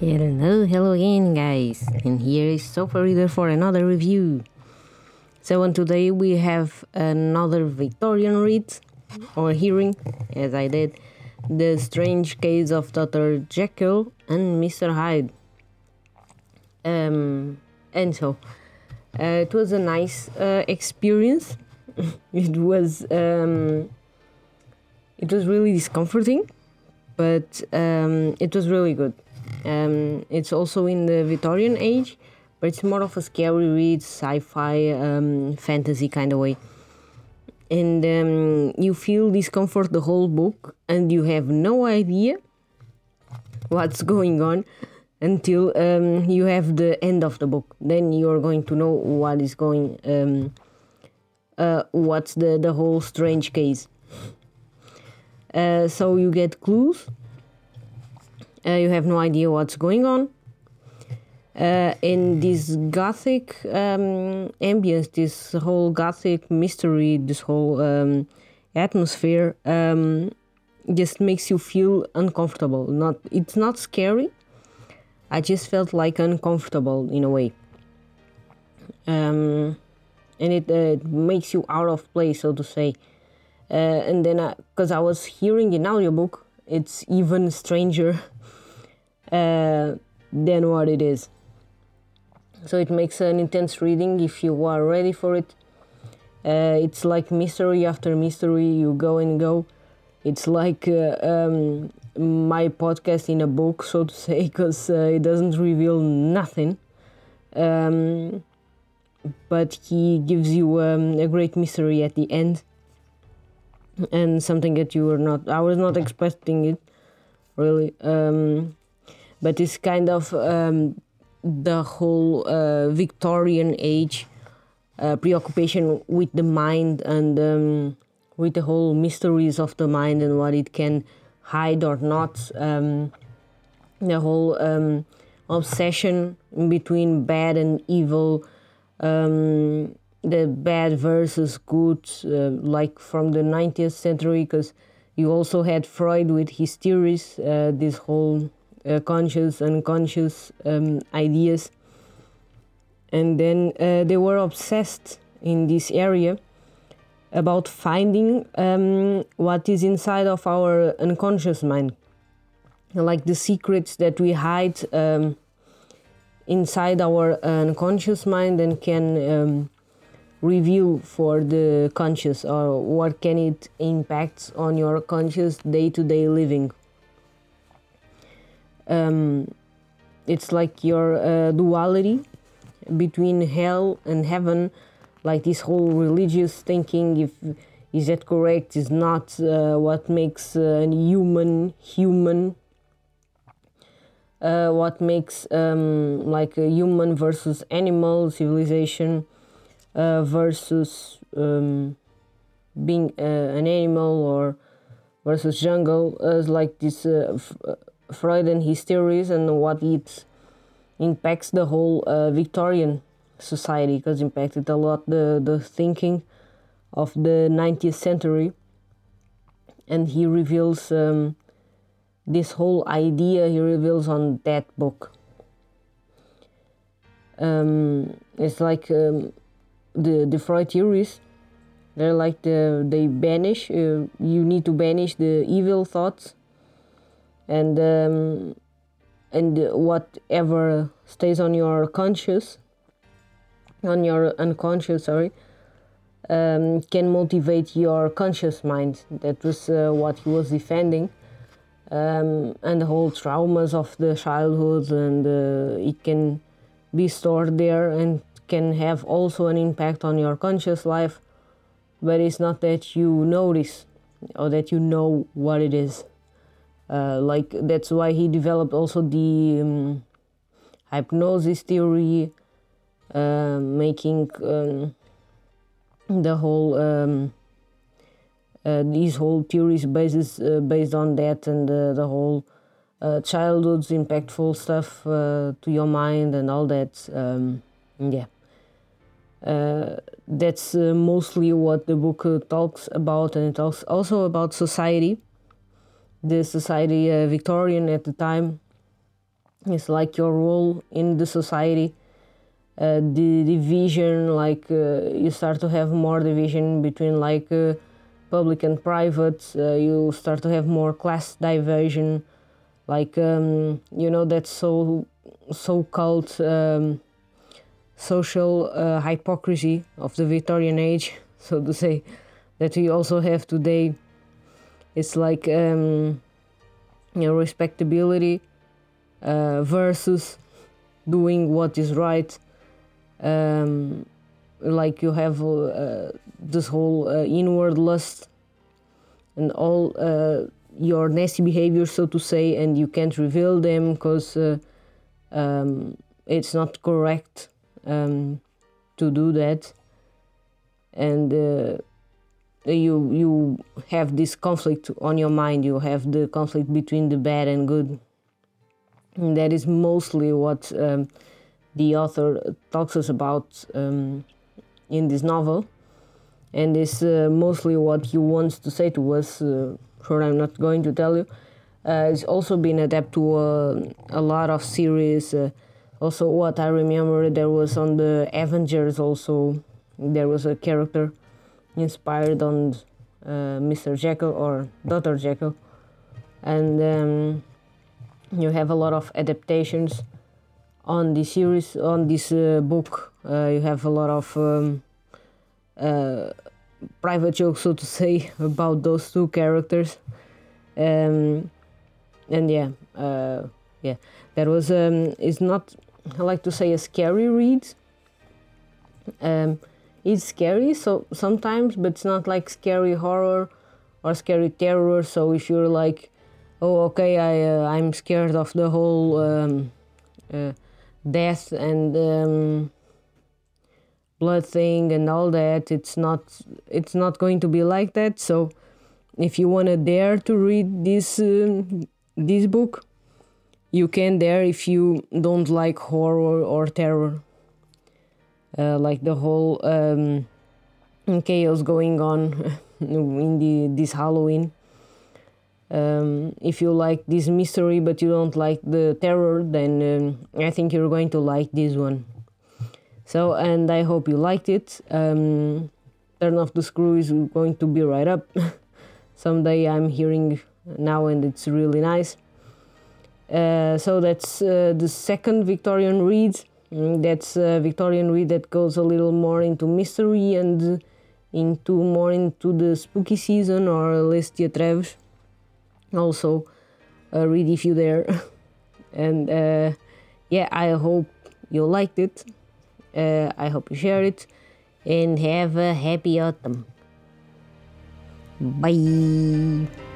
Hello, hello again, guys, and here is Sofa Reader for another review. So, on today we have another Victorian read or hearing, as I did, The Strange Case of Dr. Jekyll and Mr. Hyde. Um, and so, uh, it was a nice uh, experience. it was um, it was really discomforting, but um, it was really good. Um, it's also in the Victorian age, but it's more of a scary read, sci-fi, um, fantasy kind of way. And um, you feel discomfort the whole book, and you have no idea what's going on until um, you have the end of the book. Then you're going to know what is going, um, uh, what's the the whole strange case. Uh, so you get clues uh, you have no idea what's going on. Uh, in this gothic um, ambience, this whole gothic mystery, this whole um, atmosphere, um, just makes you feel uncomfortable. Not, it's not scary. I just felt like uncomfortable in a way, um, and it, uh, it makes you out of place, so to say. Uh, and then, because I, I was hearing an audiobook, it's even stranger uh, than what it is. So it makes an intense reading if you are ready for it. Uh, it's like mystery after mystery, you go and go. It's like uh, um, my podcast in a book, so to say, because uh, it doesn't reveal nothing. Um, but he gives you um, a great mystery at the end and something that you were not i was not expecting it really um, but it's kind of um, the whole uh, Victorian age uh, preoccupation with the mind and um, with the whole mysteries of the mind and what it can hide or not. Um, the whole um, obsession between bad and evil, um, the bad versus good, uh, like from the 19th century, because you also had Freud with his theories, uh, this whole uh, conscious, unconscious um, ideas. And then uh, they were obsessed in this area about finding um, what is inside of our unconscious mind, like the secrets that we hide um, inside our unconscious mind and can um, reveal for the conscious or what can it impact on your conscious day-to-day living um, it's like your uh, duality between hell and heaven. Like this whole religious thinking if is that correct is not uh, what makes uh, a human human. Uh, what makes um, like a human versus animal civilization uh, versus um, being uh, an animal or versus jungle is like this Freud and his theories and what it impacts the whole uh, Victorian society because impacted a lot the, the thinking of the 19th century. And he reveals um, this whole idea he reveals on that book. Um, it's like um, the the Freud theories they're like the they banish uh, you need to banish the evil thoughts and um, and whatever stays on your conscious on your unconscious sorry um, can motivate your conscious mind. That was uh, what he was defending. Um, and the whole traumas of the childhood and uh, it can be stored there and can have also an impact on your conscious life but it's not that you notice or that you know what it is uh, like that's why he developed also the um, hypnosis theory, uh, making um, the whole um, uh, these whole theories basis uh, based on that and the whole uh, childhood's impactful stuff uh, to your mind and all that. Um, yeah. that's mostly what the book talks about, and it talks also about society the society uh, Victorian at the time it's like your role in the society. Uh, the division like uh, you start to have more division between like uh, public and private. Uh, you start to have more class division like um, you know that so so called um, social uh, hypocrisy of the Victorian age so to say that we also have today it's like um, you know, respectability uh, versus doing what is right. Um, like you have uh, this whole uh, inward lust and all uh, your nasty behavior so to say and you can't reveal them because uh, um, it's not correct um, to do that. And uh, you you have this conflict on your mind you have the conflict between the bad and good and that is mostly what um, the author talks us about um, in this novel, and is uh, mostly what he wants to say to us. Uh, sure, I'm not going to tell you. Uh, it's also been adapted to uh, a lot of series. Uh, also, what I remember, there was on the Avengers. Also, there was a character inspired on uh, Mr. Jekyll or Dr. Jekyll, and um, you have a lot of adaptations on this series on this uh, book uh, you have a lot of um, uh, private jokes so to say about those two characters um, and yeah uh, yeah that was um, it's not I like to say a scary read um, it's scary so sometimes but it's not like scary horror or scary terror so if you're like oh okay I uh, I'm scared of the whole um, uh, death and um, blood thing and all that it's not it's not going to be like that so if you want to dare to read this um, this book you can dare if you don't like horror or terror uh, like the whole um, chaos going on in the this halloween um, if you like this mystery but you don't like the terror, then um, I think you're going to like this one. So, and I hope you liked it. Um, Turn of the Screw is going to be right up. Someday I'm hearing now and it's really nice. Uh, so that's uh, the second Victorian read. Mm, that's a Victorian read that goes a little more into mystery and into more into the spooky season or Les Treves also. Uh, read if you dare. and uh, yeah i hope you liked it. Uh, i hope you share it. And have a happy autumn. Bye